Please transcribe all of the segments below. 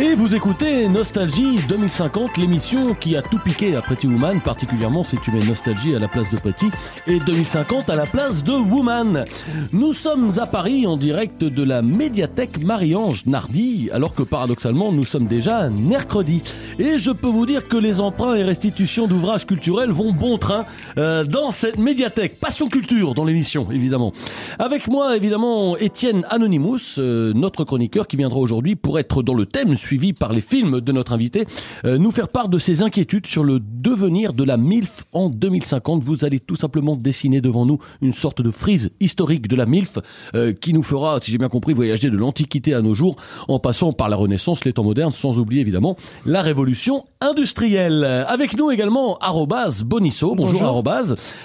Et vous écoutez Nostalgie 2050, l'émission qui a tout piqué à Pretty Woman, particulièrement si tu mets Nostalgie à la place de Pretty et 2050 à la place de Woman. Nous sommes à Paris en direct de la médiathèque Marie-Ange Nardi, alors que paradoxalement nous sommes déjà mercredi. Et je peux vous dire que les emprunts et restitutions d'ouvrages culturels vont bon train euh, dans cette médiathèque. Passion culture dans l'émission, évidemment. Avec moi, évidemment, Étienne Anonymous, euh, notre chroniqueur qui viendra aujourd'hui pour être dans le thème suivi par les films de notre invité, euh, nous faire part de ses inquiétudes sur le devenir de la MILF en 2050. Vous allez tout simplement dessiner devant nous une sorte de frise historique de la MILF euh, qui nous fera, si j'ai bien compris, voyager de l'Antiquité à nos jours en passant par la Renaissance, les temps modernes, sans oublier évidemment la révolution industrielle. Avec nous également arrobase Bonisso, bonjour,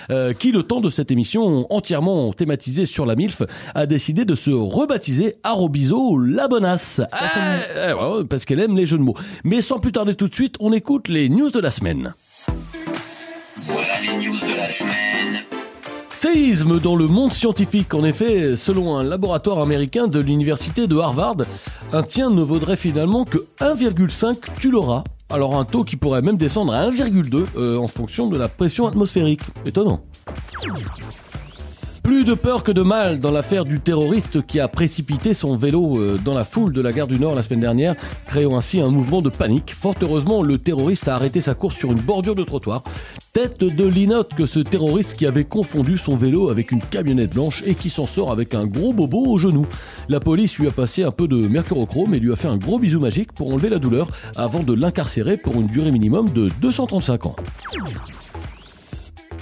euh, qui le temps de cette émission entièrement thématisée sur la MILF a décidé de se rebaptiser Arobiso la bonasse. Ah, eh, ouais, parce qu'elle aime les jeux de mots. Mais sans plus tarder tout de suite, on écoute les news de la semaine. Voilà les news de la semaine. Séisme dans le monde scientifique. En effet, selon un laboratoire américain de l'université de Harvard, un tien ne vaudrait finalement que 1,5 Tulora. Alors un taux qui pourrait même descendre à 1,2 euh, en fonction de la pression atmosphérique. Étonnant. Plus de peur que de mal dans l'affaire du terroriste qui a précipité son vélo euh, dans la foule de la gare du Nord la semaine dernière, créant ainsi un mouvement de panique. Fort heureusement, le terroriste a arrêté sa course sur une bordure de trottoir. Tête de linotte que ce terroriste qui avait confondu son vélo avec une camionnette blanche et qui s'en sort avec un gros bobo au genou. La police lui a passé un peu de mercurochrome et lui a fait un gros bisou magique pour enlever la douleur avant de l'incarcérer pour une durée minimum de 235 ans.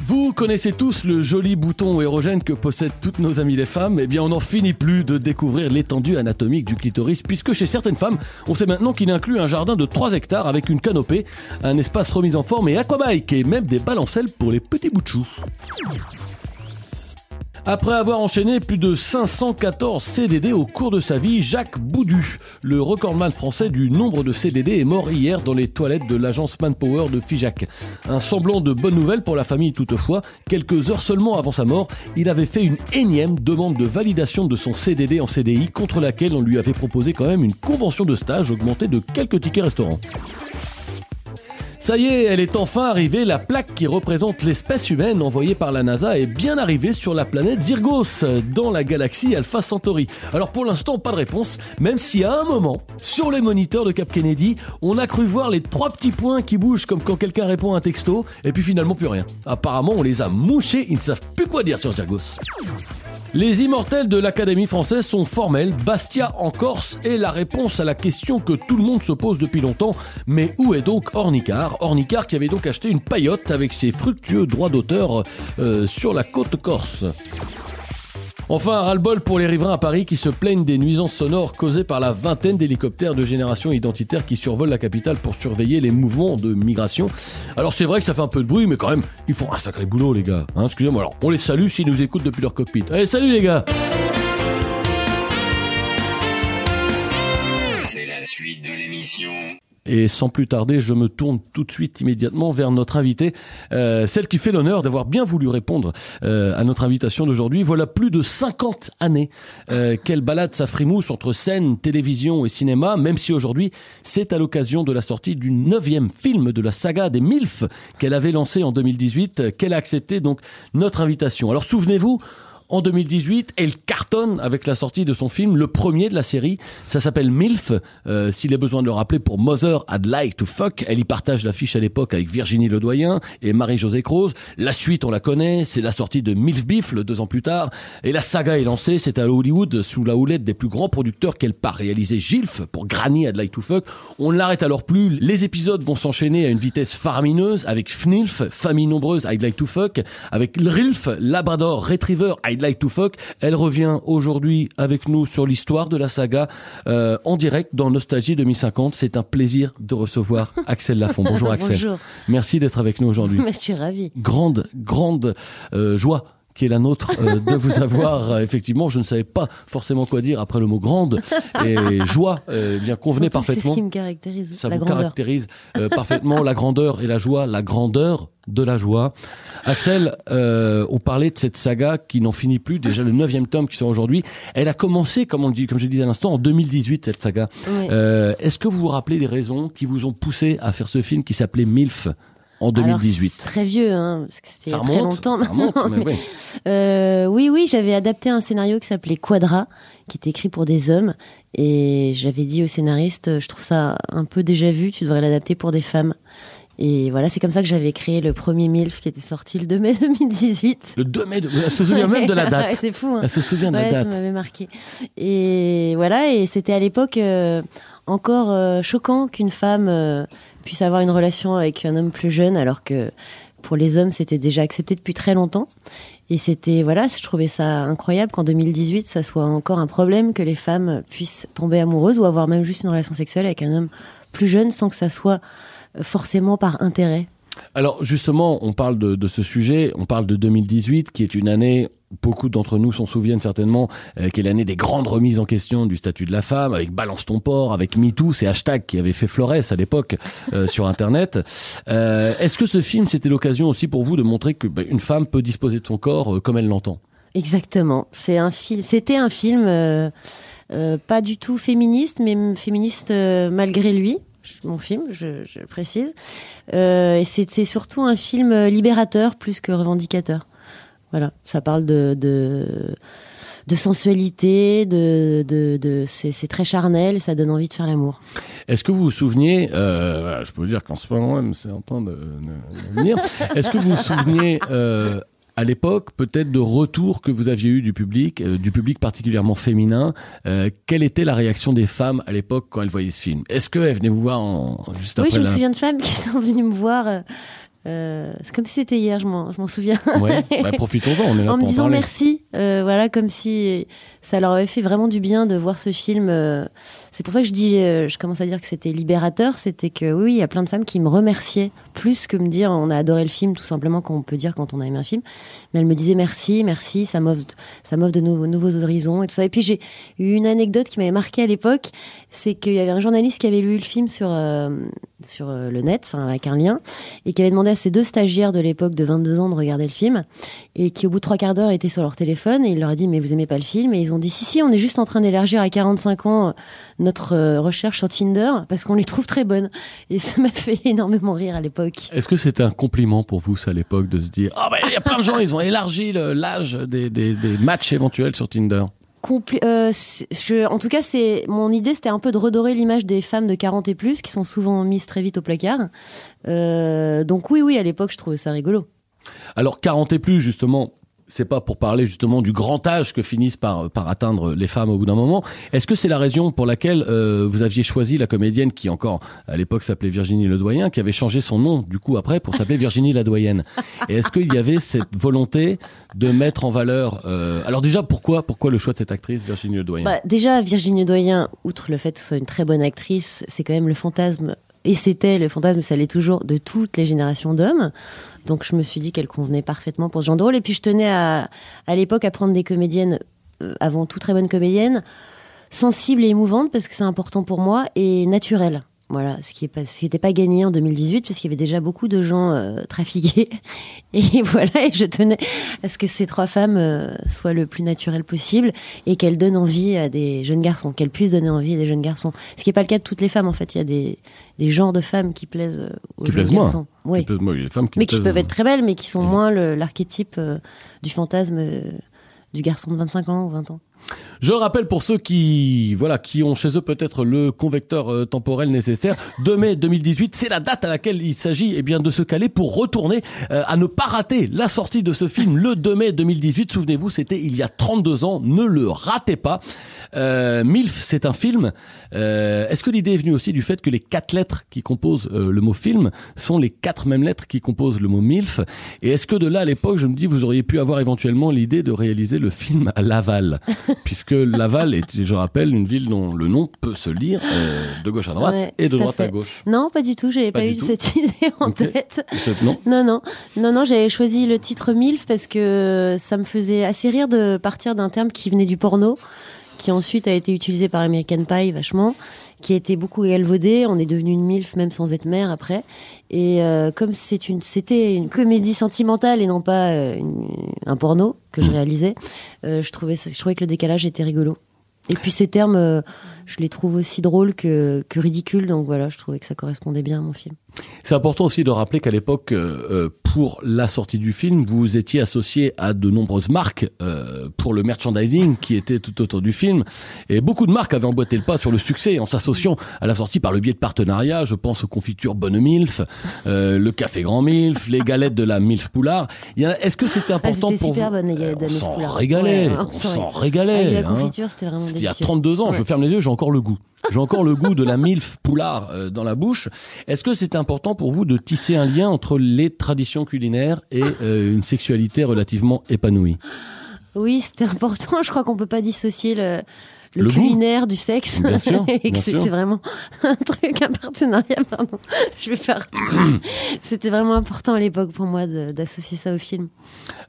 Vous connaissez tous le joli bouton érogène que possèdent toutes nos amies les femmes. Eh bien, on n'en finit plus de découvrir l'étendue anatomique du clitoris, puisque chez certaines femmes, on sait maintenant qu'il inclut un jardin de 3 hectares avec une canopée, un espace remis en forme et aquabike, et même des balancelles pour les petits bouts de chou. Après avoir enchaîné plus de 514 CDD au cours de sa vie, Jacques Boudu, le recordman français du nombre de CDD, est mort hier dans les toilettes de l'agence Manpower de Figeac. Un semblant de bonne nouvelle pour la famille toutefois, quelques heures seulement avant sa mort, il avait fait une énième demande de validation de son CDD en CDI contre laquelle on lui avait proposé quand même une convention de stage augmentée de quelques tickets restaurants. Ça y est, elle est enfin arrivée. La plaque qui représente l'espèce humaine envoyée par la NASA est bien arrivée sur la planète Zyrgos, dans la galaxie Alpha Centauri. Alors pour l'instant, pas de réponse, même si à un moment, sur les moniteurs de Cap Kennedy, on a cru voir les trois petits points qui bougent comme quand quelqu'un répond à un texto, et puis finalement plus rien. Apparemment, on les a mouchés, ils ne savent plus quoi dire sur Zyrgos. Les immortels de l'Académie française sont formels. Bastia en Corse est la réponse à la question que tout le monde se pose depuis longtemps. Mais où est donc Ornicard Ornicard qui avait donc acheté une paillote avec ses fructueux droits d'auteur euh, sur la côte corse. Enfin, un ras-le-bol pour les riverains à Paris qui se plaignent des nuisances sonores causées par la vingtaine d'hélicoptères de génération identitaire qui survolent la capitale pour surveiller les mouvements de migration. Alors c'est vrai que ça fait un peu de bruit, mais quand même, ils font un sacré boulot les gars. Hein, Excusez-moi, alors on les salue s'ils nous écoutent depuis leur cockpit. Allez, salut les gars Et sans plus tarder, je me tourne tout de suite immédiatement vers notre invitée, euh, celle qui fait l'honneur d'avoir bien voulu répondre euh, à notre invitation d'aujourd'hui. Voilà plus de 50 années euh, qu'elle balade sa frimousse entre scène, télévision et cinéma, même si aujourd'hui c'est à l'occasion de la sortie du neuvième film de la saga des MILF qu'elle avait lancé en 2018 qu'elle a accepté donc notre invitation. Alors souvenez-vous, En 2018, elle cartonne avec la sortie de son film, le premier de la série. Ça s'appelle MILF. Euh, S'il est besoin de le rappeler, pour Mother I'd Like to Fuck. Elle y partage l'affiche à l'époque avec Virginie Ledoyen et Marie-Josée Croze. La suite, on la connaît. C'est la sortie de MILF Beef, le deux ans plus tard. Et la saga est lancée. C'est à Hollywood, sous la houlette des plus grands producteurs qu'elle part réaliser Gilf pour Granny I'd Like to Fuck. On ne l'arrête alors plus. Les épisodes vont s'enchaîner à une vitesse faramineuse avec FNILF, Famille Nombreuse I'd Like to Fuck, avec LRILF, Labrador Retriever I'd Like to Fuck. Elle revient aujourd'hui avec nous sur l'histoire de la saga euh, en direct dans Nostalgie 2050. C'est un plaisir de recevoir Axel Lafont. Bonjour Axel. Bonjour. Merci d'être avec nous aujourd'hui. Je suis ravie. Grande, grande euh, joie qui est la nôtre euh, de vous avoir. Euh, effectivement, je ne savais pas forcément quoi dire après le mot grande et joie. euh, bien convenait Surtout, C'est parfaitement. ce qui me caractérise, Ça la vous grandeur. caractérise euh, parfaitement la grandeur et la joie, la grandeur de la joie. Axel, on parlait de cette saga qui n'en finit plus, déjà le neuvième tome qui sort aujourd'hui. Elle a commencé, comme on le dit, comme je le disais à l'instant, en 2018 cette saga. Oui. Est-ce que vous vous rappelez les raisons qui vous ont poussé à faire ce film qui s'appelait MILF? En Alors, 2018 c'est très vieux, hein, parce que c'était Ça très remonte, longtemps. ça remonte, mais mais- ouais. Euh, oui, oui, j'avais adapté un scénario qui s'appelait Quadra, qui était écrit pour des hommes, et j'avais dit au scénariste, euh, je trouve ça un peu déjà vu, tu devrais l'adapter pour des femmes. Et voilà, c'est comme ça que j'avais créé le premier MILF qui était sorti le 2 mai 2018. Le 2 mai, de- elle se souvient même de la Ouais, date. c'est fou. Hein. Elle se souvient de Ouais, la ça date. m'avait marqué. Et voilà, et c'était à l'époque euh, encore euh, choquant qu'une femme euh, puisse avoir une relation avec un homme plus jeune, alors que pour les hommes, c'était déjà accepté depuis très longtemps. Et c'était, voilà, je trouvais ça incroyable qu'en 2018, ça soit encore un problème que les femmes puissent tomber amoureuses ou avoir même juste une relation sexuelle avec un homme plus jeune sans que ça soit forcément par intérêt. Alors justement, on parle de, ce sujet, on parle de 2018, qui est une année, beaucoup d'entre nous s'en souviennent certainement, euh, qui est l'année des grandes remises en question du statut de la femme, avec Balance ton port, avec MeToo, ces hashtags qui avaient fait florès à l'époque euh, sur Internet. Euh, Est-ce que ce film, c'était l'occasion aussi pour vous de montrer que bah, femme peut disposer de son corps comme elle l'entend? Exactement. C'est un film. C'était un film pas du tout féministe, mais féministe malgré lui. Mon film, je, le précise. Euh, et c'était surtout un film libérateur plus que revendicateur. Voilà, ça parle de sensualité, de c'est très charnel, ça donne envie de faire l'amour. Est-ce que vous vous souveniez, euh, je peux vous dire qu'en ce moment même, c'est en train de venir. Est-ce que vous vous souveniez euh, à l'époque peut-être de retours que vous aviez eu du public, euh, du public particulièrement féminin euh, Quelle était la réaction des femmes à l'époque quand elles voyaient ce film? Est-ce qu'elles venaient vous voir en, juste oui, après je me souviens de femmes qui sont venues me voir. euh, c'est comme si c'était hier, je m'en souviens. Ouais, bah, profitons-en, on est là en me pour disant merci, voilà, comme si ça leur avait fait vraiment du bien de voir ce film. C'est pour ça que je dis, euh, je commence à dire que c'était libérateur, c'était que oui, il y a plein de femmes qui me remerciaient plus que me dire on a adoré le film, tout simplement, qu'on peut dire quand on a aimé un film. Mais elles me disaient merci, merci, ça m'offre, ça m'offre de nouveaux, nouveaux horizons et tout ça. Et puis j'ai eu une anecdote qui m'avait marqué à l'époque, c'est qu'il y avait un journaliste qui avait lu le film sur euh, sur euh, le net, enfin avec un lien, et qui avait demandé à ses deux stagiaires de l'époque de 22 ans de regarder le film et qui au bout de trois quarts d'heure étaient sur leur téléphone et il leur a dit mais vous aimez pas le film? Et ils ont dit si si on est juste en train d'élargir à 45 ans notre euh, recherche sur Tinder parce qu'on les trouve très bonnes et ça m'a fait énormément rire à l'époque. Est-ce que c'était un compliment pour vous, ça, à l'époque, de se dire Ah, bah, il y a plein de gens, ils ont élargi le- l'âge des, des, des matchs éventuels sur Tinder? Compli- euh, je, en tout cas, c'est mon idée, c'était un peu de redorer l'image des femmes de 40 et plus qui sont souvent mises très vite au placard. Euh, donc oui, oui, à l'époque, je trouvais ça rigolo. Alors 40 et plus justement, c'est pas pour parler justement du grand âge que finissent par par atteindre les femmes au bout d'un moment. Est-ce que c'est la raison pour laquelle euh, vous aviez choisi la comédienne qui encore à l'époque s'appelait Virginie Ledoyen, qui avait changé son nom du coup après pour s'appeler Virginie Ladoyenne Et est-ce qu'il y avait cette volonté de mettre en valeur euh, Alors déjà pourquoi pourquoi le choix de cette actrice Virginie Ledoyen Bah, déjà, Virginie Doyen, outre le fait que ce soit une très bonne actrice, c'est quand même le fantasme, et c'était le fantasme, ça l'est toujours, de toutes les générations d'hommes. Donc je me suis dit qu'elle convenait parfaitement pour ce genre de rôle. Et puis je tenais à, à l'époque à prendre des comédiennes, euh, avant tout très bonnes comédiennes, sensibles et émouvantes, parce que c'est important pour moi, et naturelles. Voilà, ce qui n'était pas gagné en 2018, parce qu'il y avait déjà beaucoup de gens euh, trafiqués. Et voilà, et je tenais à ce que ces trois femmes euh, soient le plus naturelles possible et qu'elles donnent envie à des jeunes garçons, qu'elles puissent donner envie à des jeunes garçons. Ce qui n'est pas le cas de toutes les femmes, en fait. Il y a des, des genres de femmes qui plaisent euh, aux Qui jeunes plaisent moins. Oui. Qui peut- moi, il y a des femmes qui Mais qui plaisent, peuvent être très belles, mais qui sont moins l'archétype euh, du fantasme euh, du garçon de 25 ans ou 20 ans. Je rappelle pour ceux qui voilà qui ont chez eux peut-être le convecteur euh, temporel nécessaire, 2 mai 2018, c'est la date à laquelle il s'agit eh bien de se caler pour retourner euh, à ne pas rater la sortie de ce film le 2 mai 2018. Souvenez-vous, c'était il y a 32 ans, ne le ratez pas. Euh, Milf, c'est un film. Euh, Est-ce que l'idée est venue aussi du fait que les quatre lettres qui composent le mot film sont les quatre mêmes lettres qui composent le mot Milf? Et est-ce que de là à l'époque, je me dis, vous auriez pu avoir éventuellement l'idée de réaliser le film à Laval? Puisque Laval est, je rappelle, une ville dont le nom peut se lire euh, de gauche à droite Ouais, et de à droite à gauche. Non, pas du tout, j'avais Pas pas, eu tout. cette idée en tête. Non Non, non, non, non, j'avais choisi le titre MILF parce que ça me faisait assez rire de partir d'un terme qui venait du porno, qui ensuite a été utilisé par American Pie vachement, qui a été beaucoup galvaudé. On est devenu une MILF même sans être mère après. Et euh, comme c'est une, c'était une comédie sentimentale et non pas euh, une- un porno que je Mm. réalisais, euh, je trouvais ça, je trouvais que le décalage était rigolo. Et puis ces termes, je les trouve aussi drôles que, que ridicules, donc voilà, je trouvais que ça correspondait bien à mon film. C'est important aussi de rappeler qu'à l'époque, euh, euh, pour la sortie du film, vous étiez associé à de nombreuses marques euh, pour le merchandising qui était tout autour du film. Et beaucoup de marques avaient emboîté le pas sur le succès en s'associant à la sortie par le biais de partenariats. Je pense aux confitures Bonne Milf, euh, le café Grand Milf, les galettes de la Milf Poulard. Est-ce que c'était Ah, important pour super vous bonne On s'en régalait, Ouais, on s'en s'en ré- régalait. La hein. confiture, c'était vraiment C'était il y a délicieux. 32 ans, je ferme les yeux, encore le goût. J'ai encore le goût de la milf poulard euh, dans la bouche. Est-ce que c'est important pour vous de tisser un lien entre les traditions culinaires et euh, une sexualité relativement épanouie? Oui, c'était important. Je crois qu'on peut pas dissocier le, le, Le goût. culinaire du sexe. Bien sûr, et que c'était vraiment un truc, un partenariat, pardon. Je vais faire. c'était vraiment important à l'époque pour moi d'associer ça au film.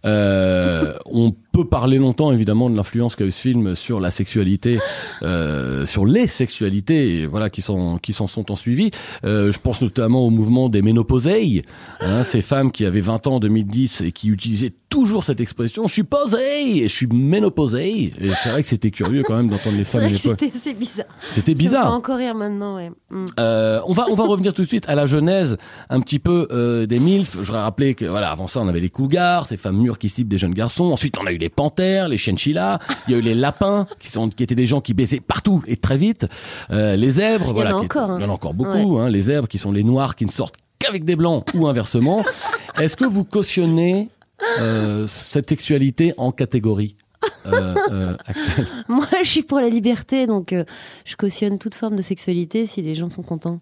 Euh, on peut parler longtemps évidemment de l'influence qu'a eu ce film sur la sexualité, euh, sur les sexualités, voilà qui s'en qui s'en sont en suivi. Euh, je pense notamment au mouvement des ménopausées, hein, ces femmes qui avaient 20 ans en 2010 et qui utilisaient toujours cette expression "je suis posée" et "je suis ménopausée". Et c'est vrai que c'était curieux quand même d'entendre les femmes c'était bizarre. C'était Ça me fait bizarre. encore rire maintenant, ouais. Mm. Euh, on va on va revenir tout de suite à la genèse un petit peu euh, des milfs. Je voudrais rappeler que voilà avant ça on avait les cougars, ces femmes mûres qui ciblent des jeunes garçons. Ensuite on a eu les panthères, les chinchillas. Il y a eu les lapins qui sont qui étaient des gens qui baisaient partout et très vite. Euh, les zèbres, Il y en voilà, a qui encore, hein. il y en a encore beaucoup. Hein, les zèbres qui sont les noirs qui ne sortent qu'avec des blancs ou inversement. Est-ce que vous cautionnez euh, cette sexualité en catégorie, euh, euh, Axel? Moi, je suis pour la liberté, donc je cautionne toute forme de sexualité si les gens sont contents.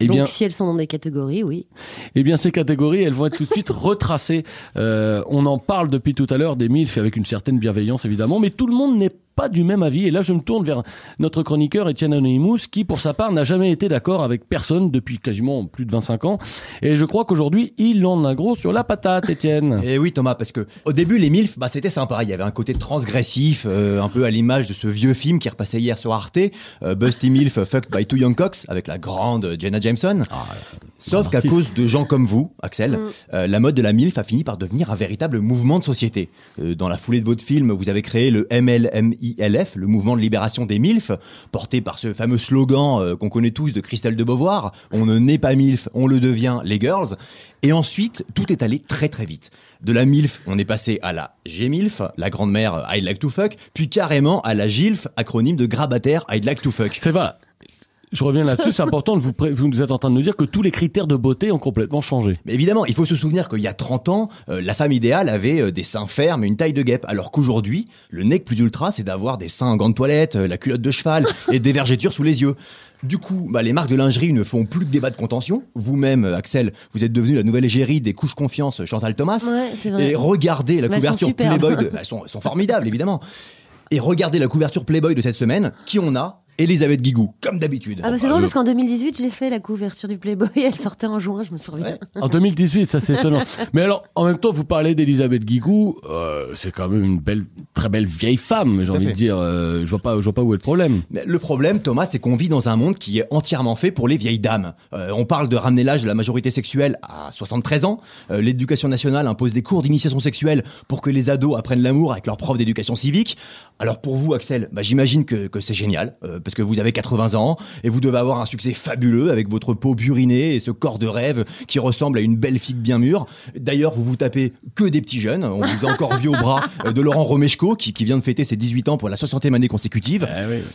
Eh donc bien, si elles sont dans des catégories, oui. Eh bien, ces catégories, elles vont être tout de suite retracées. Euh, on en parle depuis tout à l'heure des MILF avec une certaine bienveillance, évidemment, mais tout le monde n'est pas du même avis. Et là, je me tourne vers notre chroniqueur Étienne Anonymous, qui, pour sa part, n'a jamais été d'accord avec personne depuis quasiment plus de 25 ans. Et je crois qu'aujourd'hui, il en a gros sur la patate, Étienne. Et oui Thomas, parce que au début les MILF, bah, c'était sympa, il y avait un côté transgressif, euh, un peu à l'image de ce vieux film qui repassait hier sur Arte, euh, Busty MILF Fucked by Two Young Cocks, avec la grande Jenna Jameson. Sauf bon qu'à cause de gens comme vous, Axel, euh, la mode de la MILF a fini par devenir un véritable mouvement de société. Euh, dans la foulée de votre film, vous avez créé le MLMILF, le mouvement de libération des MILF, porté par ce fameux slogan euh, qu'on connaît tous de Christelle de Beauvoir, on ne naît pas MILF, on le devient, les girls. Et ensuite, tout est allé très très vite. De la MILF, on est passé à la G-MILF, la grande-mère euh, I'd like to fuck, puis carrément à la GILF, acronyme de grabataire I'd like to fuck. C'est vrai. Je reviens là-dessus, c'est important, de vous, vous nous êtes en train de nous dire que tous les critères de beauté ont complètement changé. Mais évidemment, il faut se souvenir qu'il y a 30 ans, euh, la femme idéale avait euh, des seins fermes et une taille de guêpe, alors qu'aujourd'hui, le nec plus ultra, c'est d'avoir des seins en gants de toilette, euh, la culotte de cheval et des vergetures sous les yeux. Du coup, bah, les marques de lingerie ne font plus que débat de contention. Vous-même, Axel, vous êtes devenu la nouvelle égérie des couches confiance Chantal Thomas. Ouais, vrai. Et regardez la Mais sont couverture. Playboy. De... Elles, sont, elles sont formidables, évidemment. Et regardez la couverture Playboy de cette semaine. Qui on a Elisabeth Guigou, comme d'habitude. Ah bah c'est drôle parce qu'en 2018, j'ai fait la couverture du Playboy, elle sortait en juin, je me souviens. Ouais. En 2018, ça c'est étonnant. Mais alors, en même temps, vous parlez d'Elisabeth Guigou, euh, c'est quand même une belle, très belle vieille femme, j'ai envie fait. de dire. Euh, je vois pas, je vois pas où est le problème. Mais Le problème, Thomas, c'est qu'on vit dans un monde qui est entièrement fait pour les vieilles dames. Euh, on parle de ramener l'âge de la majorité sexuelle à 73 ans. Euh, L'éducation nationale impose des cours d'initiation sexuelle pour que les ados apprennent l'amour avec leur prof d'éducation civique. Alors pour vous, Axel, bah, j'imagine que, que c'est génial. Parce que vous avez 80 ans et vous devez avoir un succès fabuleux avec votre peau burinée et ce corps de rêve qui ressemble à une belle figue bien mûre. D'ailleurs, vous vous tapez que des petits jeunes. On vous a encore vu au bras euh, de Laurent Romeshko qui, qui vient de fêter ses 18 ans pour la 60e année consécutive.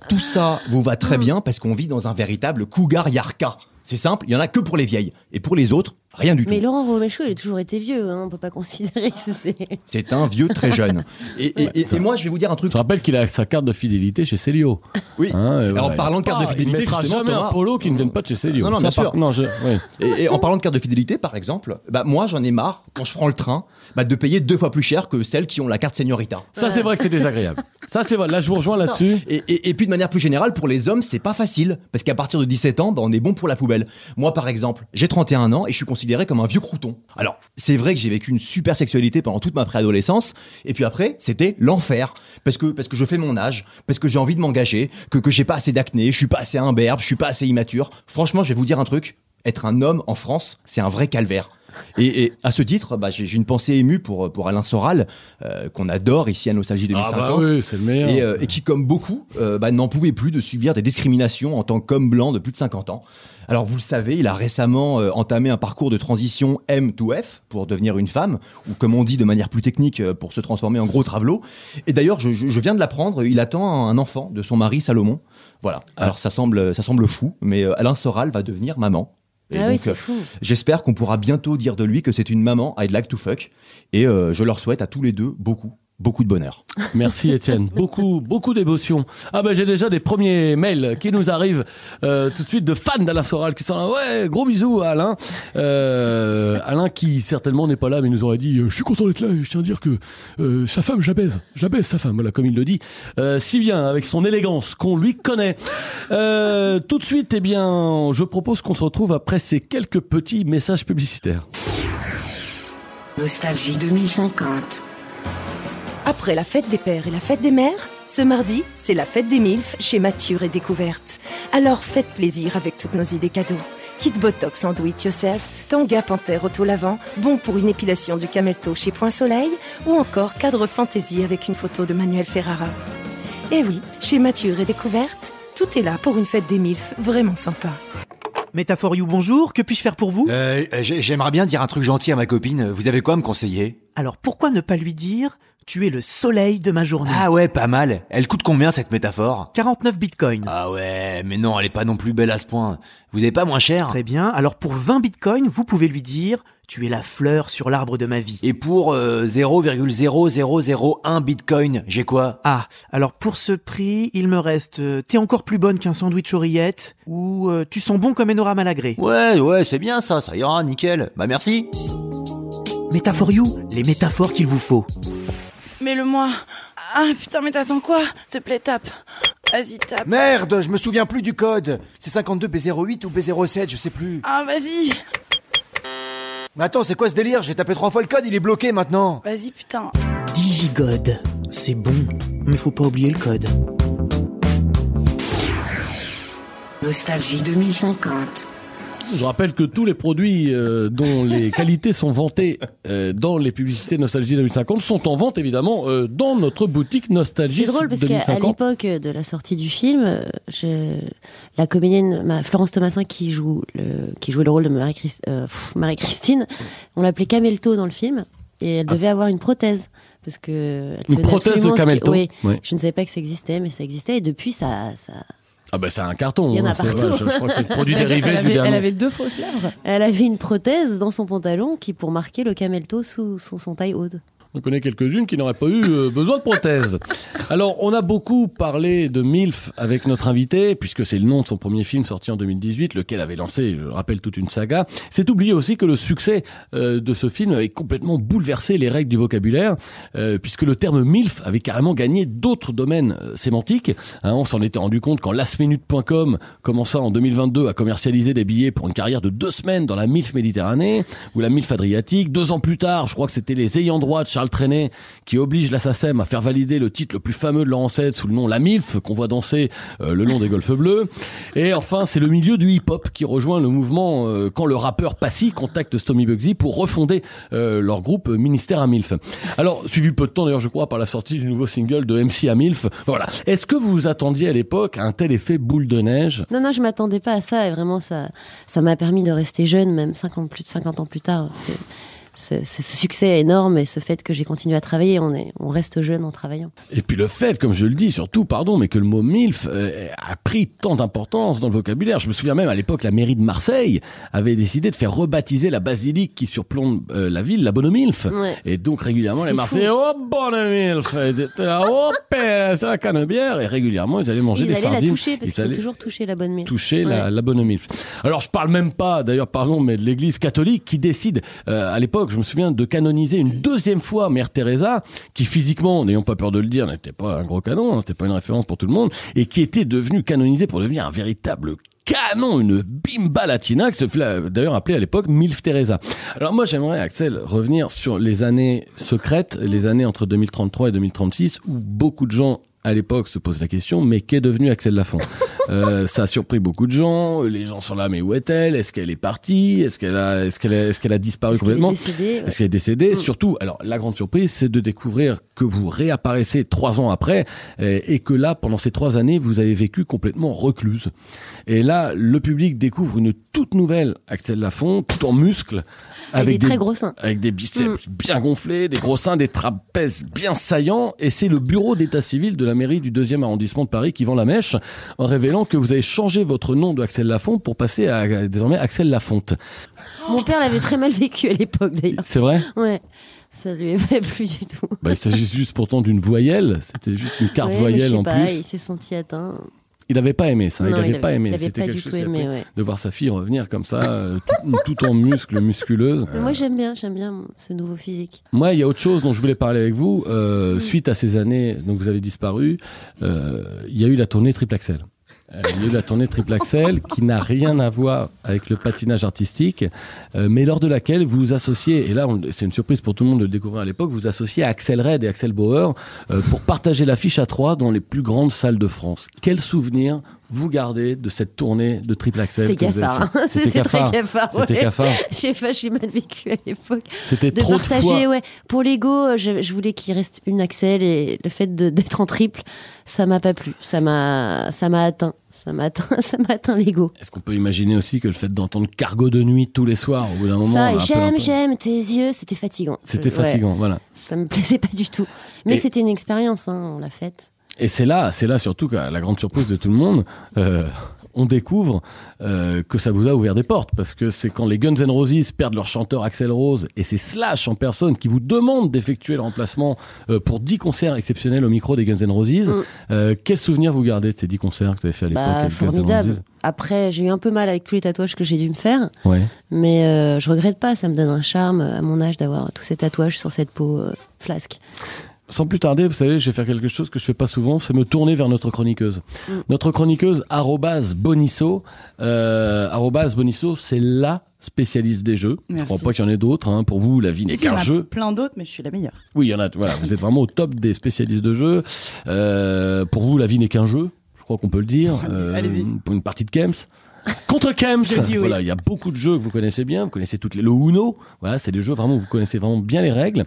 Tout ça vous va très bien parce qu'on vit dans un véritable cougar yarka. C'est simple, il y en a que pour les vieilles et pour les autres, rien du tout. Mais Laurent Romeshko, il a toujours été vieux, hein, on peut pas considérer que c'est. C'est un vieux très jeune. Et, et- et- et moi, je vais vous dire un truc. Je rappelle qu'il a sa carte de fidélité chez Célio. Oui. Hein, et Alors, voilà. parlant de carte de fidélité, il mettra justement, jamais Thomas- un polo qui ne vienne pas de chez Célio. Non, non, bien par- sûr. Non, je, oui. Et, et en parlant de carte de fidélité, par exemple, bah, moi, j'en ai marre, quand je prends le train, bah, de payer deux fois plus cher que celles qui ont la carte Seniorita. Ça, c'est vrai que c'est désagréable. Ça, c'est vrai. Là, je vous rejoins là-dessus. Et, et- et puis de manière plus générale, pour les hommes, c'est pas facile. Parce qu'à partir de 17 ans, bah, on est bon pour la poubelle. Moi, par exemple, j'ai 31 ans et je suis comme un vieux crouton. Alors, c'est vrai que j'ai vécu une super sexualité pendant toute ma préadolescence. Et puis après, c'était l'enfer. Parce que, parce que je fais mon âge, parce que j'ai envie de m'engager, que, que j'ai pas assez d'acné, je suis pas assez imberbe, je suis pas assez immature. Franchement, je vais vous dire un truc. Être un homme en France, c'est un vrai calvaire. Et, et à ce titre, bah, j'ai une pensée émue pour, pour Alain Soral, euh, qu'on adore ici à Nostalgie 2050 Ah bah oui, c'est le meilleur. et, euh, et qui, comme beaucoup, euh, bah, n'en pouvait plus de subir des discriminations en tant qu'homme blanc de plus de 50 ans. Alors vous le savez, il a récemment entamé un parcours de transition M to F pour devenir une femme, ou comme on dit de manière plus technique, pour se transformer en gros travelot. Et d'ailleurs, je, viens de l'apprendre, il attend un enfant de son mari Salomon. Voilà. Ah. Alors ça semble, ça semble fou, mais Alain Soral va devenir maman. Et Ah donc, euh, fou. J'espère qu'on pourra bientôt dire de lui que c'est une maman I'd like to fuck. Et euh, je leur souhaite à tous les deux beaucoup, beaucoup de bonheur. Merci Étienne. Beaucoup, beaucoup d'émotion. Ah ben j'ai déjà des premiers mails qui nous arrivent euh, tout de suite de fans d'Alain Soral qui sont là. Ouais, gros bisous à Alain. Euh, Alain qui certainement n'est pas là, mais nous aurait dit euh, Je suis content d'être là et je tiens à dire que euh, sa femme, je la baise. Je la baise, sa femme, voilà, comme il le dit. Euh, si bien, avec son élégance qu'on lui connaît. Euh, tout de suite, eh bien, je propose qu'on se retrouve après ces quelques petits messages publicitaires. Nostalgie 2050. Après la fête des pères et la fête des mères, ce mardi, c'est la fête des MILF chez Mature et Découverte. Alors faites plaisir avec toutes nos idées cadeaux. Kit Botox en do it yourself, Tanga Panthère auto-lavant, bon pour une épilation du camelto chez Point Soleil, ou encore cadre fantaisie avec une photo de Manuel Ferrara. Et oui, chez Mature et Découverte, tout est là pour une fête des MILF vraiment sympa. Métaphore You, bonjour, que puis-je faire pour vous? Euh, j'ai- J'aimerais bien dire un truc gentil à ma copine. Vous avez quoi à me conseiller? Alors pourquoi ne pas lui dire Tu es le soleil de ma journée Ah ouais, pas mal. Elle coûte combien cette métaphore? 49 bitcoins. Ah ouais, mais non, elle est pas non plus belle à ce point. Vous avez pas moins cher? Très bien, alors pour 20 bitcoins, vous pouvez lui dire Tu es la fleur sur l'arbre de ma vie. Et pour euh, 0,0001 bitcoin, j'ai quoi? Ah, alors pour ce prix, il me reste euh, T'es encore plus bonne qu'un sandwich oreillette ou euh, Tu sens bon comme Enora Malagré. Ouais, ouais, c'est bien ça, ça ira, nickel. Bah merci. Métaphore You, les métaphores qu'il vous faut. Mais le moi. Ah putain, mais t'attends quoi? S'il te plaît, tape. Vas-y, tape. Merde, je me souviens plus du code. C'est 52B08 ou B07, je sais plus. Ah, vas-y. Mais attends, c'est quoi ce délire? J'ai tapé trois fois le code, il est bloqué maintenant. Vas-y, putain. Digigod, c'est bon, mais faut pas oublier le code. Nostalgie 2050. Je rappelle que tous les produits euh, dont les qualités sont vantées euh, dans les publicités Nostalgie 2050 sont en vente évidemment euh, dans notre boutique Nostalgie C'est drôle parce qu'à 2050. l'époque de la sortie du film, je- la comédienne ma- Florence Thomasin qui joue le, qui jouait le rôle de Marie, Christ- euh, pff, Marie-Christine, on l'appelait Camelto dans le film et elle devait avoir une prothèse parce que elle Une prothèse de Camelto Oui, Oui. je ne savais pas que ça existait, mais ça existait et depuis ça, ça Ah bah c'est un carton. Il y en a hein, partout. vrai, je, je crois que c'est le produit dérivé qu'elle du avait, dernier. elle avait deux fausses lèvres. Elle avait une prothèse dans son pantalon qui pour marquer le camelto sous, sous son taille haute. On connaît quelques-unes qui n'auraient pas eu euh, besoin de prothèse. Alors, on a beaucoup parlé de MILF avec notre invité, puisque c'est le nom de son premier film sorti en 2018, lequel avait lancé, je le rappelle, toute une saga. C'est oublié aussi que le succès euh, de ce film avait complètement bouleversé les règles du vocabulaire, euh, puisque le terme MILF avait carrément gagné d'autres domaines sémantiques. Hein, on s'en était rendu compte quand lastminute.com commença en 2022 à commercialiser des billets pour une carrière de deux semaines dans la MILF Méditerranée ou la MILF Adriatique. Deux ans plus tard, je crois que c'était les ayants droit de Charles Trenet qui oblige la SACEM à faire valider le titre le plus fameux de ancêtre sous le nom La MILF qu'on voit danser euh, le long des golfes bleus. Et enfin, c'est le milieu du hip-hop qui rejoint le mouvement euh, quand le rappeur Passy contacte Stomy Bugsy pour refonder euh, leur groupe Ministère à MILF. Alors, suivi peu de temps d'ailleurs, je crois, par la sortie du nouveau single de MC à MILF. Voilà. Est-ce que vous vous attendiez à l'époque à un tel effet boule de neige? Non, non, je m'attendais pas à ça et vraiment ça, ça m'a permis de rester jeune, même 50, plus de 50 ans plus tard. C'est, ce succès énorme et ce fait que j'ai continué à travailler, on, est, on reste jeune en travaillant. Et puis le fait, comme je le dis, surtout, pardon, mais que le mot MILF euh, a pris tant d'importance dans le vocabulaire. Je me souviens même à l'époque, la mairie de Marseille avait décidé de faire rebaptiser la basilique qui surplombe euh, la ville, la Bonne MILF. Ouais. Et donc régulièrement, les Marseillais, fou. oh Bonne MILF Ils étaient là, oh c'est la canebière Et régulièrement, ils allaient manger Ils des allaient la sardines. toucher parce Ils qu'il faut allaient toujours toucher la bonne mine. toucher la, Ouais. la bonne MILF. Alors je parle même pas, d'ailleurs pardon, mais de l'Église catholique qui décide, euh, à l'époque, je me souviens, de canoniser une deuxième fois Mère Teresa, qui physiquement, n'ayons pas peur de le dire, n'était pas un gros canon, hein, c'était pas une référence pour tout le monde, et qui était devenue canonisée pour devenir un véritable canon, une bimba latina, qui se fait d'ailleurs appeler à l'époque Milf Teresa. Alors moi j'aimerais, Axel, revenir sur les années secrètes, les années entre 2033 et 2036, où beaucoup de gens à l'époque se posent la question, mais qu'est devenu Axel Lafont euh, Ça a surpris beaucoup de gens. Les gens sont là, mais où est-elle? Est-ce qu'elle est partie? Est-ce qu'elle a, est-ce qu'elle est-ce qu'elle a disparu Est-ce qu'elle est complètement? décédée Ouais. Est-ce qu'elle est décédée? Mm. Surtout, alors la grande surprise, c'est de découvrir que vous réapparaissez trois ans après euh, et que là, pendant ces trois années, vous avez vécu complètement recluse. Et là, le public découvre une toute nouvelle Axel Lafont, tout en muscles, Avec des très gros seins. avec des biceps Mm. bien gonflés, des gros seins, des trapèzes bien saillants. Et c'est le bureau d'état civil de la mairie du deuxième arrondissement de Paris qui vend la mèche en révélant que vous avez changé votre nom de Axel Lafont pour passer à désormais Axel Lafonte. Mon père l'avait très mal vécu à l'époque d'ailleurs. C'est vrai? Ouais, ça lui avait plus du tout. bah, Il s'agit juste pourtant d'une voyelle. C'était juste une carte Ouais, voyelle en pas, plus. Il s'est senti atteint. Il n'avait pas aimé ça. Non, il n'avait pas aimé. C'était pas quelque du chose aimé, ouais. de voir sa fille revenir comme ça, euh, tout, tout en muscles, musculeuse. Moi j'aime bien, j'aime bien ce nouveau physique. Moi, il y a autre chose dont je voulais parler avec vous. Euh. Suite à ces années, donc vous avez disparu, euh, il y a eu la tournée Triple Axel. Euh, eu la tournée Triple Axel qui n'a rien à voir avec le patinage artistique, euh, mais lors de laquelle vous vous associez, et là c'est une surprise pour tout le monde de le découvrir à l'époque, vous vous associez à Axel Red et Axel Bauer euh, pour partager l'affiche à trois dans les plus grandes salles de France. Quel souvenir vous gardez de cette tournée de Triple Axel C'était cafard. hein. C'était très cafard. C'était ouais. cafard. Je sais pas, j'ai mal vécu à l'époque. C'était de trop de partager, fois. ouais. Pour l'ego, je, je voulais qu'il reste une Axel et le fait de- d'être en triple, ça m'a pas plu. Ça m'a, ça m'a atteint. Ça m'a atteint, ça m'a atteint l'ego. Est-ce qu'on peut imaginer aussi que le fait d'entendre Cargo de nuit tous les soirs, au bout d'un moment, j'aime, j'aime tes yeux, c'était fatigant. C'était ouais. fatigant, voilà. Ça me plaisait pas du tout. Mais c'était une expérience, hein, on l'a faite. Et c'est là, c'est là surtout que la grande surprise de tout le monde, euh, on découvre euh, que ça vous a ouvert des portes parce que c'est quand les Guns N' Roses perdent leur chanteur Axel Rose et c'est Slash en personne qui vous demande d'effectuer le remplacement euh, pour 10 concerts exceptionnels au micro des Guns N' Roses. Mm. Euh, quel souvenir vous gardez de ces 10 concerts que vous avez fait à l'époque Bah, Guns formidable. Roses? Après, j'ai eu un peu mal avec tous les tatouages que j'ai dû me faire, Ouais. mais je regrette pas. Ça me donne un charme à mon âge d'avoir tous ces tatouages sur cette peau flasque. Sans plus tarder, vous savez, je vais faire quelque chose que je fais pas souvent, c'est me tourner vers notre chroniqueuse. Mm. Notre chroniqueuse, Bonisso. Euh, Bonisso, c'est la spécialiste des jeux. Je Merci. crois pas qu'il y en ait d'autres. Hein. Pour vous, la vie Si, n'est si, il y en qu'un a jeu. plein d'autres, mais je suis la meilleure. Oui, il y en a. Voilà, vous êtes vraiment au top des spécialistes de jeux. Euh, pour vous, la vie n'est qu'un jeu. Je crois qu'on peut le dire. Euh, Allez-y. pour une partie de Kems. Contre Kems. Je dis oui. Voilà, il y a beaucoup de jeux que vous connaissez bien. Vous connaissez toutes les le Uno. Voilà, c'est des jeux vraiment où vous connaissez vraiment bien les règles.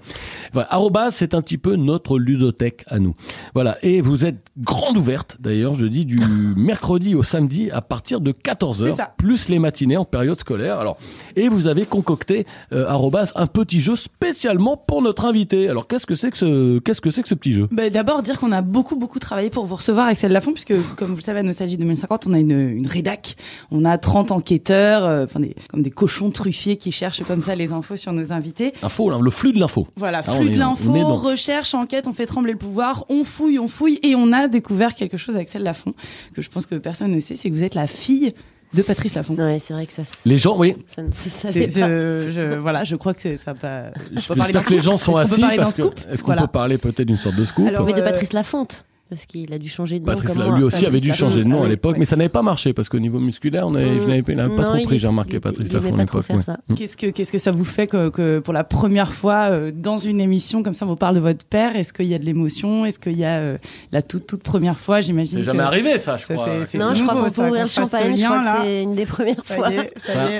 Voilà, arrobas, c'est un petit peu notre ludothèque à nous. Voilà, et vous êtes grande ouverte d'ailleurs, je dis du mercredi au samedi à partir de 14h C'est ça. plus les matinées en période scolaire. Alors, et vous avez concocté euh, arrobas un petit jeu spécialement pour notre invité. Alors, qu'est-ce que c'est que ce qu'est-ce que c'est que ce petit jeu? Bah, D'abord, dire qu'on a beaucoup, beaucoup travaillé pour vous recevoir, Axel Lafont, puisque, comme vous le savez, à Nostalgie 2050, on a une, une rédac. On a 30 enquêteurs, euh, enfin, des, comme des cochons truffiers qui cherchent comme ça les infos sur nos invités. Info, là, le flux de l'info. Voilà, Ah, on flux est- de l'info, dans- recherche, enquête, on fait trembler le pouvoir, on fouille, on fouille, et on a découvert quelque chose avec Axel Lafont, que je pense que personne ne sait, c'est que vous êtes la fille de Patrice Lafont. Ouais, c'est vrai que ça. Les gens, oui. Ça ne se savait C'est- pas. je- je- voilà, je crois que ça parler d'un J'espère que les gens sont Est-ce qu'on peut assis parler d'un parce que scoop? est-ce qu'on Voilà. peut parler peut-être d'une sorte de scoop? Alors, Mais de euh, Patrice Lafonte. Parce qu'il a dû changer de nom. Patrice, comme là, moi. lui aussi avait dû changer de nom à l'époque, ouais. mais ça n'avait pas marché parce qu'au niveau musculaire, on avait, je n'avais pas, il n'avait pas Non, trop pris, j'ai remarqué il- Patrice il Laffont à l'époque. ouais. Mm. Qu'est-ce que qu'est-ce que ça vous fait que, que pour la première fois euh, dans une émission comme ça, on vous parle de votre père Est-ce qu'il y a de l'émotion Est-ce qu'il y a euh, la toute toute première fois J'imagine. C'est jamais arrivé, ça, je crois. Non, je crois nouveau, qu'on peut ouvrir le champagne. Je crois que là. c'est une des premières fois.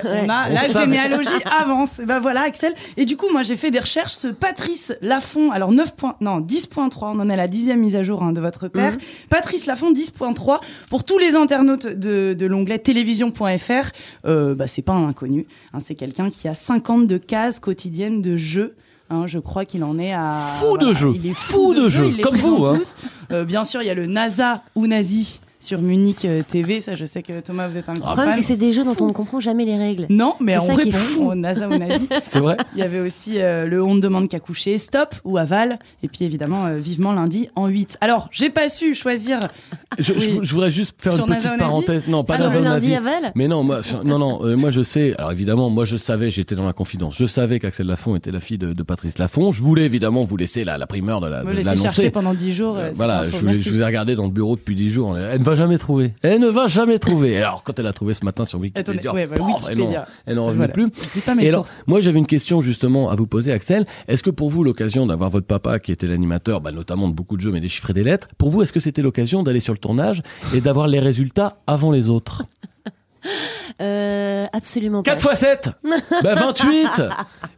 on a la généalogie avance. Ben voilà, Axel. Et du coup, moi, j'ai fait des recherches. Ce Patrice Laffont, alors 9 points, non, 10.3, on en est à la dixième mise à jour hein, de votre père. Patrice Laffont, 10.3. Pour tous les internautes de, de l'onglet télévision.fr, euh, bah, c'est pas un inconnu. hein, c'est quelqu'un qui a 52 cases quotidiennes de jeux. Hein, je crois qu'il en est à Fou de jeux. Il est Fou de jeux, il les comme vous, hein. tous. Euh, bien sûr, il y a le NASA ou Nazi sur Munich euh, TV. Ça, je sais que Thomas, vous êtes un Le grand problème, fan. c'est que c'est des jeux dont on ne comprend jamais les règles. Non, mais on répond au NASA ou Nazi. C'est vrai Il y avait aussi euh, le On ne demande qu'à coucher, Stop ou Aval. Et puis évidemment, euh, vivement lundi en 8. Alors, j'ai pas su choisir. Je, je- Oui. je voudrais juste faire Sur une NASA petite parenthèse. Non, pas Ah, NASA le ou Nazi. aval Mais non, moi, sur- non, non, euh, moi je sais. Alors évidemment, moi je savais, j'étais dans la confidence. Je savais qu'Axel Lafont était la fille de, de Patrice Lafont. Je voulais évidemment vous laisser la, la primeur de la Me laisser chercher pendant 10 jours. voilà, je, vous- ai regardé dans le bureau depuis 10 jours. Elle ne va jamais trouver. Elle ne va jamais trouver. Alors, quand elle a trouvé ce matin sur Wikipédia, ouais, bah, pof, elle n'en- Wikipédia. elle n'en revenait Voilà. plus. Pas mes Et alors, moi, j'avais une question justement à vous poser, Axel. Est-ce que pour vous, l'occasion d'avoir votre papa qui était l'animateur, bah, notamment de beaucoup de jeux, mais des chiffres et des lettres, pour vous, est-ce que c'était l'occasion d'aller sur le tournage et d'avoir les résultats avant les autres? Euh, absolument pas. 4 x 7 bah 28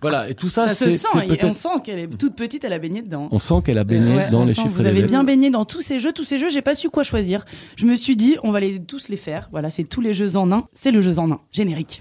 Voilà, et tout ça, Ça se sent. on sent qu'elle est toute petite, elle a baigné dedans. On sent qu'elle a baigné Ouais, dans les sent. chiffres Vous avez bien baigné dans tous ces jeux. Tous ces jeux, j'ai pas su quoi choisir. Je me suis dit, on va les tous les faire. Voilà, c'est tous les jeux en un. C'est le jeu en un. Générique.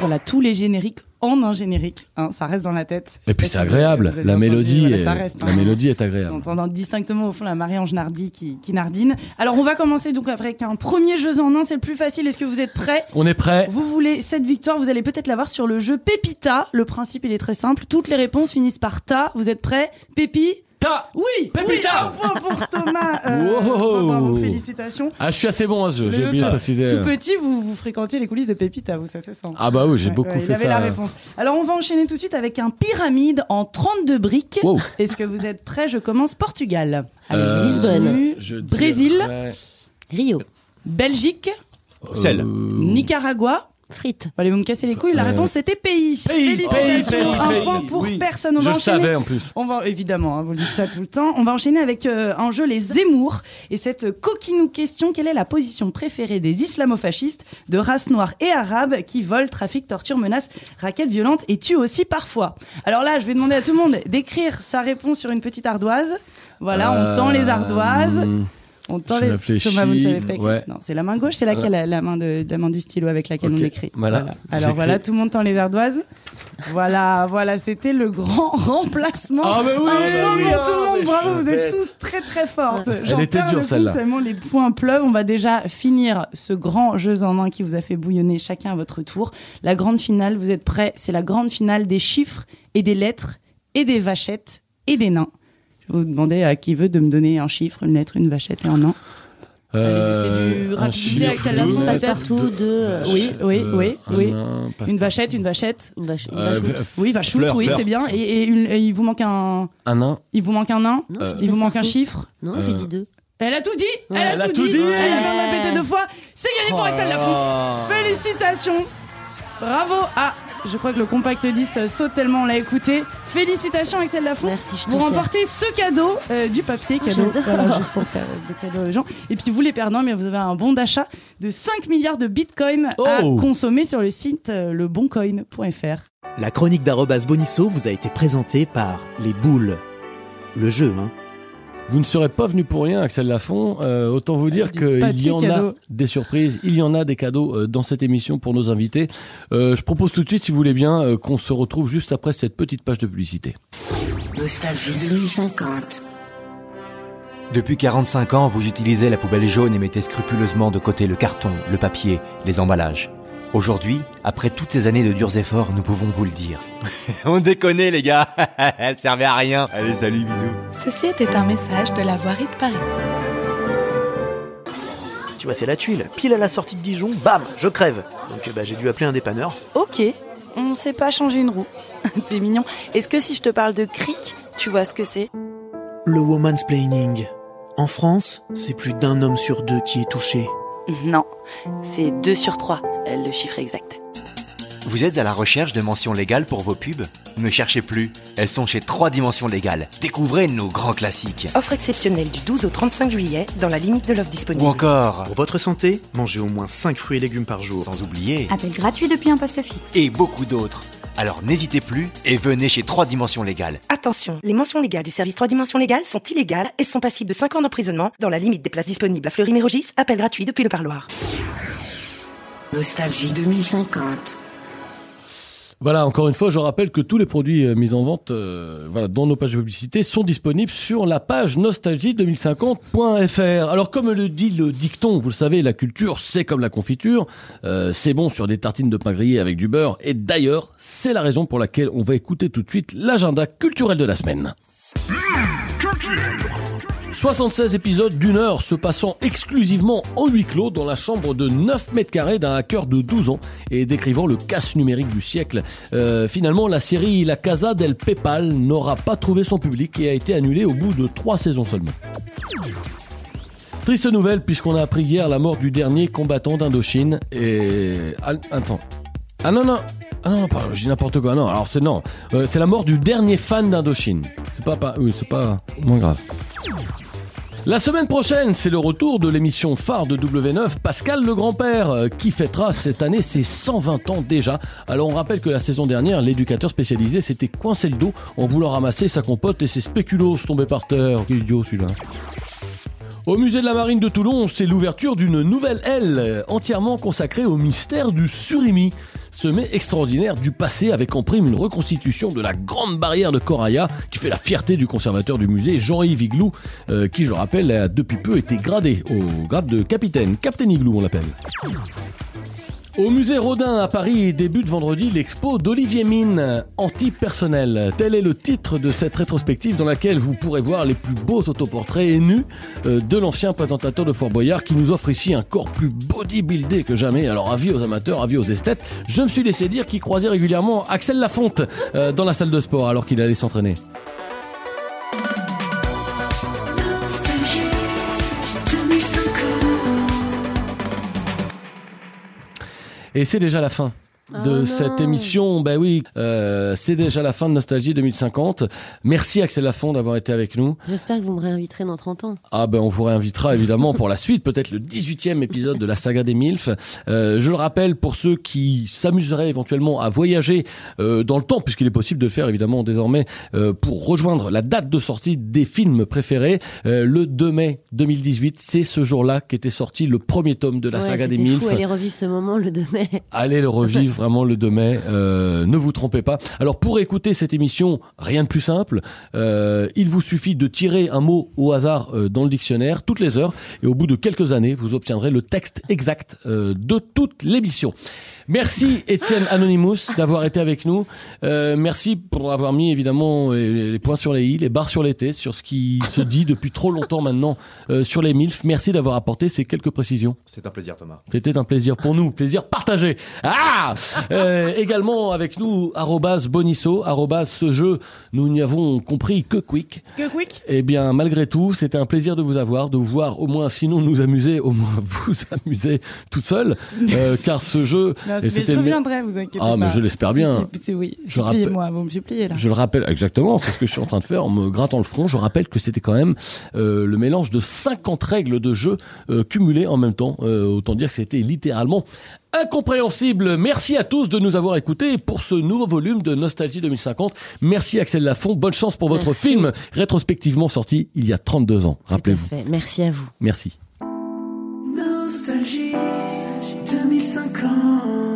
Voilà, tous les génériques en un générique. hein, ça reste dans la tête. Et puis c'est agréable, la entendu, mélodie, voilà, est- ça reste, la hein. mélodie est On agréable. entend distinctement au fond la Marie-Ange Nardi qui, qui nardine. Alors on va commencer donc avec un premier jeu en un, c'est le plus facile. Est-ce que vous êtes prêts? On est prêt Vous voulez cette victoire, vous allez peut-être l'avoir sur le jeu Pépita. Le principe il est très simple, toutes les réponses finissent par ta. Vous êtes prêts? Pépi Ta Oui Pépita Oui, un point pour Thomas. Euh, Wow. bravo, félicitations. Ah, je suis assez bon à ce jeu, j'ai oublié de préciser. Tout petit, vous, vous fréquentiez les coulisses de Pépita, vous, ça se sent. Ah bah oui, j'ai Ouais, beaucoup ouais, fait il avait ça. la réponse. Alors on va enchaîner tout de suite avec un pyramide en 32 briques. Wow. Est-ce que vous êtes prêts? Je commence Portugal. Allez, Euh, Lisbonne. je Brésil. dirais, Rio. Belgique. Bruxelles. euh, Nicaragua. Frites. Allez, vous me cassez les couilles. La Euh, réponse c'était pays. Pays, Félicitations. pays, pays, pour Oui. personne. On Je va enchaîner. savais en plus. On va évidemment, hein, vous dites ça tout le temps. On va enchaîner avec euh, un jeu les Zemmour et cette coquinou question quelle est la position préférée des islamo-fascistes de race noire et arabe qui volent, trafiquent, torturent, menacent, raquettent, violentent et tuent aussi parfois? Alors là, je vais demander à tout le monde d'écrire sa réponse sur une petite ardoise. Voilà, on tend les ardoises. Euh, On tend les. Thomas, vous ne savez pas écrire. ouais. Non, c'est la main gauche, c'est laquelle la, la main de la main du stylo avec laquelle on écrit. voilà. Alors voilà, tout le monde tend les ardoises. Voilà, voilà, c'était le grand remplacement. Ah bah oui, Un bah oui, ah, tout le monde, mais bravo, vous êtes tous très très fortes. Elle était dure, celle-là. tellement les points pleuvent. On va déjà finir ce grand jeu en un qui vous a fait bouillonner chacun à votre tour. La grande finale, vous êtes prêts? C'est la grande finale des chiffres et des lettres et des vachettes et des nains. Je vais vous demander à qui veut de me donner un chiffre, une lettre, une vachette et un nain. Allez-y, c'est du Euh, rapidité chiffre, avec celle-là, deux vous, lettres, peut-être deux- Tout de. euh, Oui, oui, euh, oui, oui. passe- Une vachette, une vachette. Une vache- une Euh, Oui, vachoute, Fleur, oui, fleur. c'est bien. Et, et une- et il vous manque un, Un nain. il vous manque un nain. Euh, Il vous manque un partout. chiffre. Non, j'ai Euh, dit deux. Elle a tout dit. Elle, elle a, tout tout dit. dit. Elle a même répété deux fois. C'est gagné pour Oh Axel Lafont. Félicitations. Bravo. Ah, je crois que le compact 10 saute tellement on l'a écouté. Félicitations Axel Lafont. Merci, je Vous fière. remportez ce cadeau euh, du papier cadeau. Voilà, juste pour faire des cadeaux aux gens. Et puis vous les perdants, mais vous avez un bon d'achat de 5 milliards de bitcoins à Oh. consommer sur le site euh, leboncoin.fr. La chronique d'Arobase Bonisso vous a été présentée par Les Boules. Le jeu, hein. Vous ne serez pas venu pour rien, Axel Lafont. Euh, autant vous dire Du qu'il y en cadeau. a des surprises, il y en a des cadeaux euh, dans cette émission pour nos invités. Euh, je propose tout de suite, si vous voulez bien, euh, qu'on se retrouve juste après cette petite page de publicité. Nostalgie 2050. Depuis 45 ans, vous utilisez la poubelle jaune et mettez scrupuleusement de côté le carton, le papier, les emballages. Aujourd'hui, après toutes ces années de durs efforts, nous pouvons vous le dire. On déconne les gars, elle servait à rien. Allez, salut, bisous. Ceci était un message de la voirie de Paris. bah, c'est la tuile. Pile à la sortie de Dijon, bam, je crève. Donc bah, j'ai dû appeler un dépanneur. Ok, on sait pas changer une roue. T'es mignon. Est-ce que si je te parle de cric, tu vois ce que c'est? Le woman's planning. En France, c'est plus d'un homme sur deux qui est touché. Non, c'est 2 sur 3, le chiffre exact. Vous êtes à la recherche de mentions légales pour vos pubs Ne cherchez plus, elles sont chez 3 dimensions légales. Découvrez nos grands classiques. Offre exceptionnelle du 12 au 35 juillet dans la limite de l'offre disponible. Ou encore, Pour votre santé, mangez au moins 5 fruits et légumes par jour. sans oublier, Appel gratuit depuis un poste fixe. et beaucoup d'autres. Alors n'hésitez plus et venez chez 3 dimensions légales. Attention, les mentions légales du service 3 dimensions légales sont illégales et sont passibles de 5 ans d'emprisonnement dans la limite des places disponibles à Fleury-Mérogis. Appel gratuit depuis le parloir. Nostalgie 2050. Voilà, encore une fois, je rappelle que tous les produits euh, mis en vente euh, dans nos pages de publicité sont disponibles sur la page nostalgie2050.fr. Alors, comme le dit le dicton, vous le savez, la culture, c'est comme la confiture. Euh, c'est bon sur des tartines de pain grillé avec du beurre. Et d'ailleurs, c'est la raison pour laquelle on va écouter tout de suite l'agenda culturel de la semaine. 76 épisodes d'une heure se passant exclusivement en huis clos dans la chambre de 9 mètres carrés d'un hacker de 12 ans et décrivant le casse numérique du siècle. Euh, finalement, la série La Casa del Pepal n'aura pas trouvé son public et a été annulée au bout de 3 saisons seulement. Triste nouvelle puisqu'on a appris hier la mort du dernier combattant d'Indochine et... Ah, attends. Ah non, non. Ah non, pas, je dis n'importe quoi. Non, alors c'est non. Euh, c'est la mort du dernier fan d'Indochine. C'est pas, c'est pas moins grave. La semaine prochaine, c'est le retour de l'émission phare de W9, Pascal le grand-père, euh, qui fêtera cette année ses 120 ans déjà. Alors on rappelle que la saison dernière, l'éducateur spécialisé s'était coincé le dos en voulant ramasser sa compote et ses spéculoos tombés par terre. Quel idiot celui-là. Au musée de la Marine de Toulon, c'est l'ouverture d'une nouvelle aile entièrement consacrée au mystère du surimi. Sommet extraordinaire du passé avec en prime une reconstitution de la grande barrière de Coraya qui fait la fierté du conservateur du musée Jean-Yves Iglou, euh, qui je le rappelle a depuis peu été gradé au grade de capitaine. Captain Iglou on l'appelle. Au musée Rodin à Paris débute vendredi l'expo d'Olivier Mine, anti-personnel. Tel est le titre de cette rétrospective dans laquelle vous pourrez voir les plus beaux autoportraits et nus euh, de l'ancien présentateur de Fort Boyard qui nous offre ici un corps plus bodybuildé que jamais. Alors avis aux amateurs, avis aux esthètes. Je me suis laissé dire qu'il croisait régulièrement Axel Lafonte euh, dans la salle de sport alors qu'il allait s'entraîner. Et c'est déjà la fin de cette émission. Ben oui, euh, c'est déjà la fin de Nostalgie 2050. Merci Axel Lafont d'avoir été avec nous. J'espère que vous me réinviterez dans 30 ans. Ah ben on vous réinvitera évidemment pour la suite, peut-être le 18e épisode de la saga des MILF. Euh, je le rappelle pour ceux qui s'amuseraient éventuellement à voyager euh, dans le temps, puisqu'il est possible de le faire évidemment désormais, euh, pour rejoindre la date de sortie des films préférés. Euh, le 2 mai 2018, c'est ce jour-là qu'était sorti le premier tome de la Ouais, saga des MILF. fou, aller revivre ce moment le 2 mai. Allez le revivre vraiment le 2 mai. Euh, ne vous trompez pas. Alors pour écouter cette émission, rien de plus simple. Euh, il vous suffit de tirer un mot au hasard euh, dans le dictionnaire toutes les heures et au bout de quelques années, vous obtiendrez le texte exact euh, de toute l'émission. Merci Étienne Anonymous d'avoir été avec nous. Euh, merci pour avoir mis évidemment les, les points sur les i, les barres sur les t, sur ce qui se dit depuis trop longtemps maintenant euh, sur les MILF. Merci d'avoir apporté ces quelques précisions. C'est un plaisir, Thomas. C'était un plaisir pour nous, plaisir partagé. Ah Euh, Également avec nous, arrobas Bonisso, arrobas ce jeu, nous n'y avons compris que quick. Que quick Eh bien, malgré tout, c'était un plaisir de vous avoir, de vous voir au moins, sinon nous amuser, au moins vous amuser tout seul, euh, car ce jeu... Non, mais je reviendrai, vous inquiétez Ah, pas. mais je l'espère bien. Rappelle- suppliez-moi, vous me suppliez là. Je le rappelle, exactement, c'est ce que je suis en train de faire en me grattant le front. Je rappelle que c'était quand même euh, le mélange de 50 règles de jeu euh, cumulées en même temps. Euh, autant dire que c'était littéralement incompréhensible. Merci à tous de nous avoir écoutés pour ce nouveau volume de Nostalgie 2050. Merci Axel Lafont. Bonne chance pour votre Merci. film rétrospectivement sorti il y a 32 ans. Rappelez-vous. Fait. Merci à vous. Merci. Nostalgie 2050.